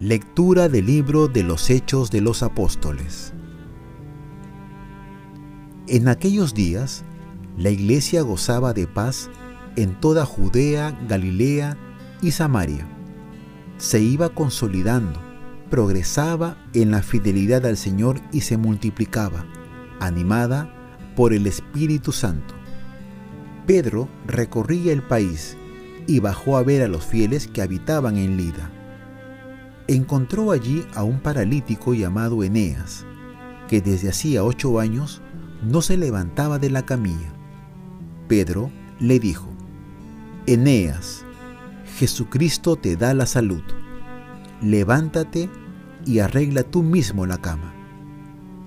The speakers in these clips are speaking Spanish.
Lectura del libro de los Hechos de los Apóstoles. En aquellos días, la iglesia gozaba de paz en toda Judea, Galilea y Samaria. Se iba consolidando, progresaba en la fidelidad al Señor y se multiplicaba, animada por el Espíritu Santo. Pedro recorría el país y bajó a ver a los fieles que habitaban en Lida encontró allí a un paralítico llamado Eneas, que desde hacía ocho años no se levantaba de la camilla. Pedro le dijo, Eneas, Jesucristo te da la salud. Levántate y arregla tú mismo la cama.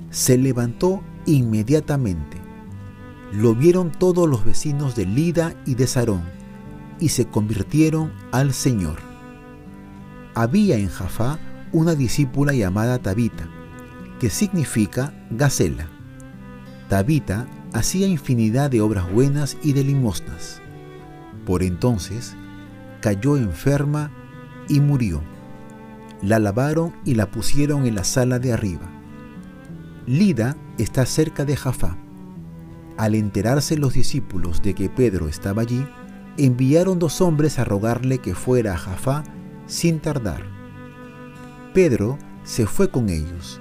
Se levantó inmediatamente. Lo vieron todos los vecinos de Lida y de Sarón y se convirtieron al Señor había en Jafá una discípula llamada Tabita, que significa gacela. Tabita hacía infinidad de obras buenas y de limosnas. Por entonces cayó enferma y murió. La lavaron y la pusieron en la sala de arriba. Lida está cerca de Jafá. Al enterarse los discípulos de que Pedro estaba allí, enviaron dos hombres a rogarle que fuera a Jafá sin tardar. Pedro se fue con ellos.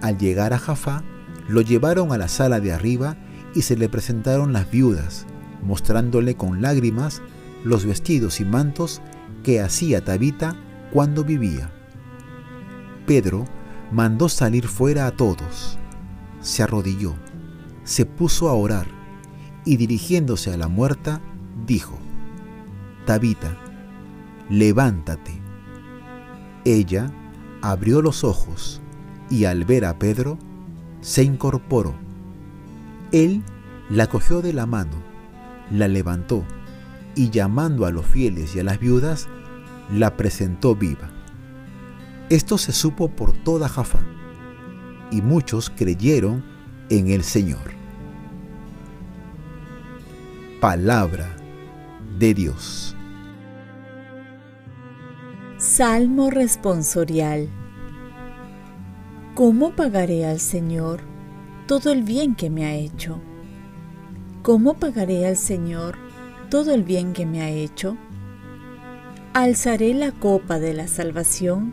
Al llegar a Jafá, lo llevaron a la sala de arriba y se le presentaron las viudas, mostrándole con lágrimas los vestidos y mantos que hacía Tabita cuando vivía. Pedro mandó salir fuera a todos. Se arrodilló, se puso a orar y dirigiéndose a la muerta, dijo, Tabita, levántate. Ella abrió los ojos y al ver a Pedro, se incorporó. Él la cogió de la mano, la levantó y llamando a los fieles y a las viudas, la presentó viva. Esto se supo por toda Jafá, y muchos creyeron en el Señor. Palabra de Dios. Salmo responsorial. ¿Cómo pagaré al Señor todo el bien que me ha hecho? ¿Cómo pagaré al Señor todo el bien que me ha hecho? Alzaré la copa de la salvación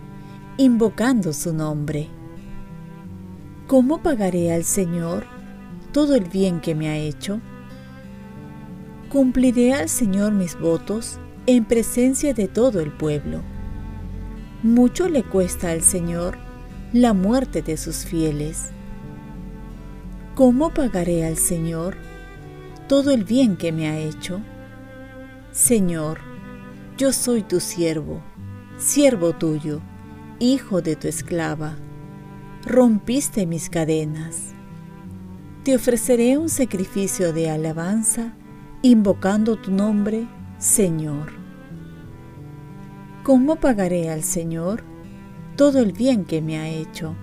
invocando su nombre. ¿Cómo pagaré al Señor todo el bien que me ha hecho? Cumpliré al Señor mis votos en presencia de todo el pueblo mucho le cuesta al Señor la muerte de sus fieles. ¿Cómo pagaré al Señor todo el bien que me ha hecho? Señor, yo soy tu siervo, siervo tuyo, hijo de tu esclava. Rompiste mis cadenas. Te ofreceré un sacrificio de alabanza, invocando tu nombre, Señor. ¿Cómo pagaré al Señor todo el bien que me ha hecho?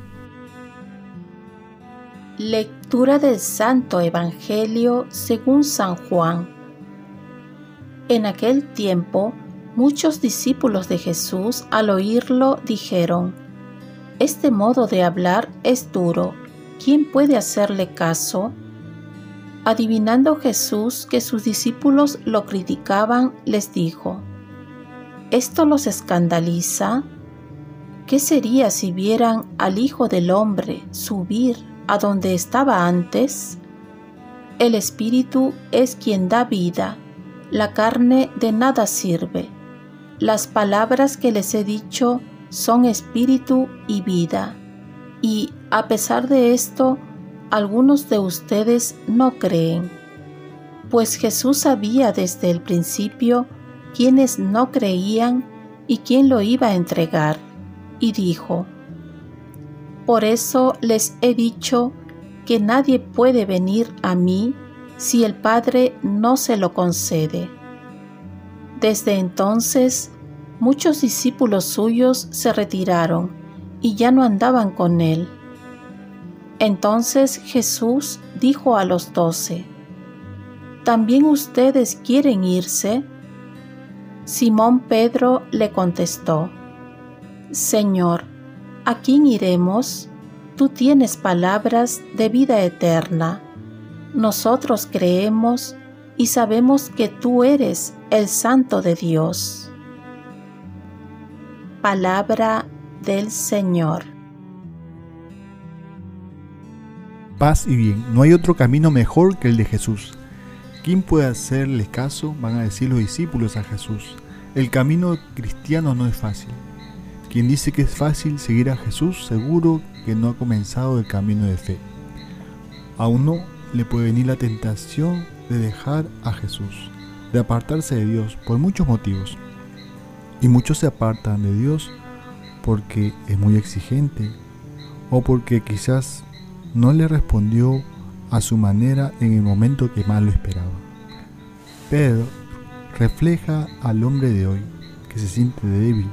Lectura del Santo Evangelio según San Juan. En aquel tiempo, muchos discípulos de Jesús al oírlo dijeron, Este modo de hablar es duro, ¿quién puede hacerle caso? Adivinando Jesús que sus discípulos lo criticaban, les dijo, ¿Esto los escandaliza? ¿Qué sería si vieran al Hijo del Hombre subir a donde estaba antes? El Espíritu es quien da vida, la carne de nada sirve. Las palabras que les he dicho son espíritu y vida. Y a pesar de esto, algunos de ustedes no creen. Pues Jesús sabía desde el principio quienes no creían y quién lo iba a entregar, y dijo, Por eso les he dicho que nadie puede venir a mí si el Padre no se lo concede. Desde entonces, muchos discípulos suyos se retiraron y ya no andaban con él. Entonces Jesús dijo a los doce, ¿también ustedes quieren irse? Simón Pedro le contestó, Señor, ¿a quién iremos? Tú tienes palabras de vida eterna. Nosotros creemos y sabemos que tú eres el Santo de Dios. Palabra del Señor. Paz y bien, no hay otro camino mejor que el de Jesús. ¿Quién puede hacerle caso? Van a decir los discípulos a Jesús. El camino cristiano no es fácil. Quien dice que es fácil seguir a Jesús, seguro que no ha comenzado el camino de fe. A uno le puede venir la tentación de dejar a Jesús, de apartarse de Dios por muchos motivos. Y muchos se apartan de Dios porque es muy exigente o porque quizás no le respondió a su manera en el momento que más lo esperaba. Pedro refleja al hombre de hoy que se siente débil,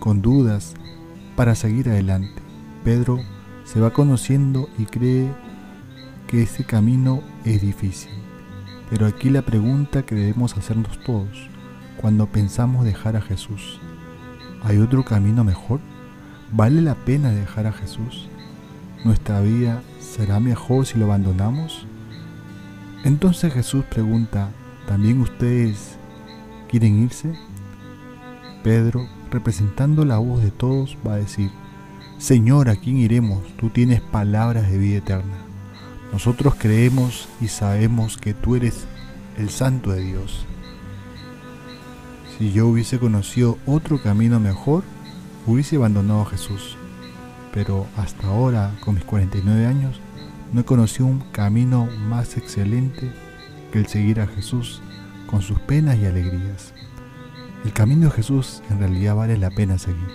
con dudas, para seguir adelante. Pedro se va conociendo y cree que ese camino es difícil. Pero aquí la pregunta que debemos hacernos todos cuando pensamos dejar a Jesús, ¿hay otro camino mejor? ¿Vale la pena dejar a Jesús? ¿Nuestra vida será mejor si lo abandonamos? Entonces Jesús pregunta, ¿también ustedes quieren irse? Pedro, representando la voz de todos, va a decir, Señor, ¿a quién iremos? Tú tienes palabras de vida eterna. Nosotros creemos y sabemos que tú eres el santo de Dios. Si yo hubiese conocido otro camino mejor, hubiese abandonado a Jesús. Pero hasta ahora, con mis 49 años, no he conocido un camino más excelente que el seguir a Jesús con sus penas y alegrías. El camino de Jesús en realidad vale la pena seguir.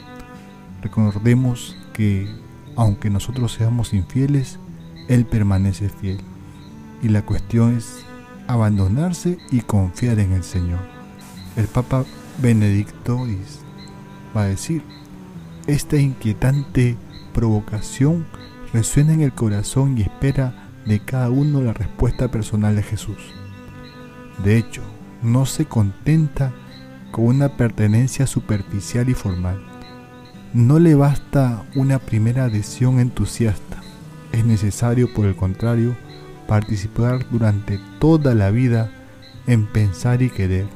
Recordemos que aunque nosotros seamos infieles, él permanece fiel. Y la cuestión es abandonarse y confiar en el Señor. El Papa Benedicto va a decir, esta inquietante provocación resuena en el corazón y espera de cada uno la respuesta personal de Jesús. De hecho, no se contenta con una pertenencia superficial y formal. No le basta una primera adhesión entusiasta es necesario, por el contrario, participar durante toda la vida en pensar y querer,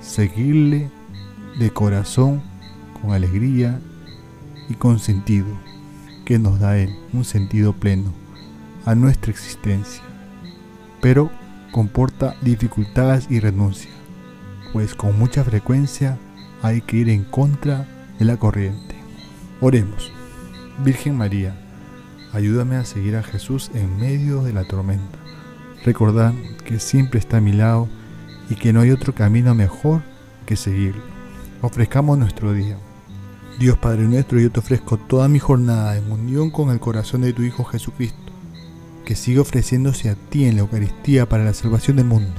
seguirle de corazón, con alegría y con sentido, que nos da Él, un sentido pleno a nuestra existencia. Pero comporta dificultades y renuncia, pues con mucha frecuencia hay que ir en contra de la corriente. Oremos. Virgen María, Ayúdame a seguir a Jesús en medio de la tormenta. Recordar que siempre está a mi lado y que no hay otro camino mejor que seguirlo. Ofrezcamos nuestro día. Dios Padre nuestro, yo te ofrezco toda mi jornada en unión con el corazón de tu Hijo Jesucristo, que sigue ofreciéndose a ti en la Eucaristía para la salvación del mundo.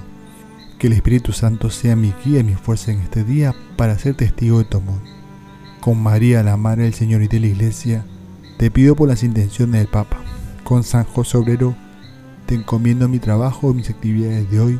Que el Espíritu Santo sea mi guía y mi fuerza en este día para ser testigo de tu amor. Con María, la Madre del Señor y de la Iglesia, te pido por las intenciones del Papa. Con San José Obrero te encomiendo mi trabajo y mis actividades de hoy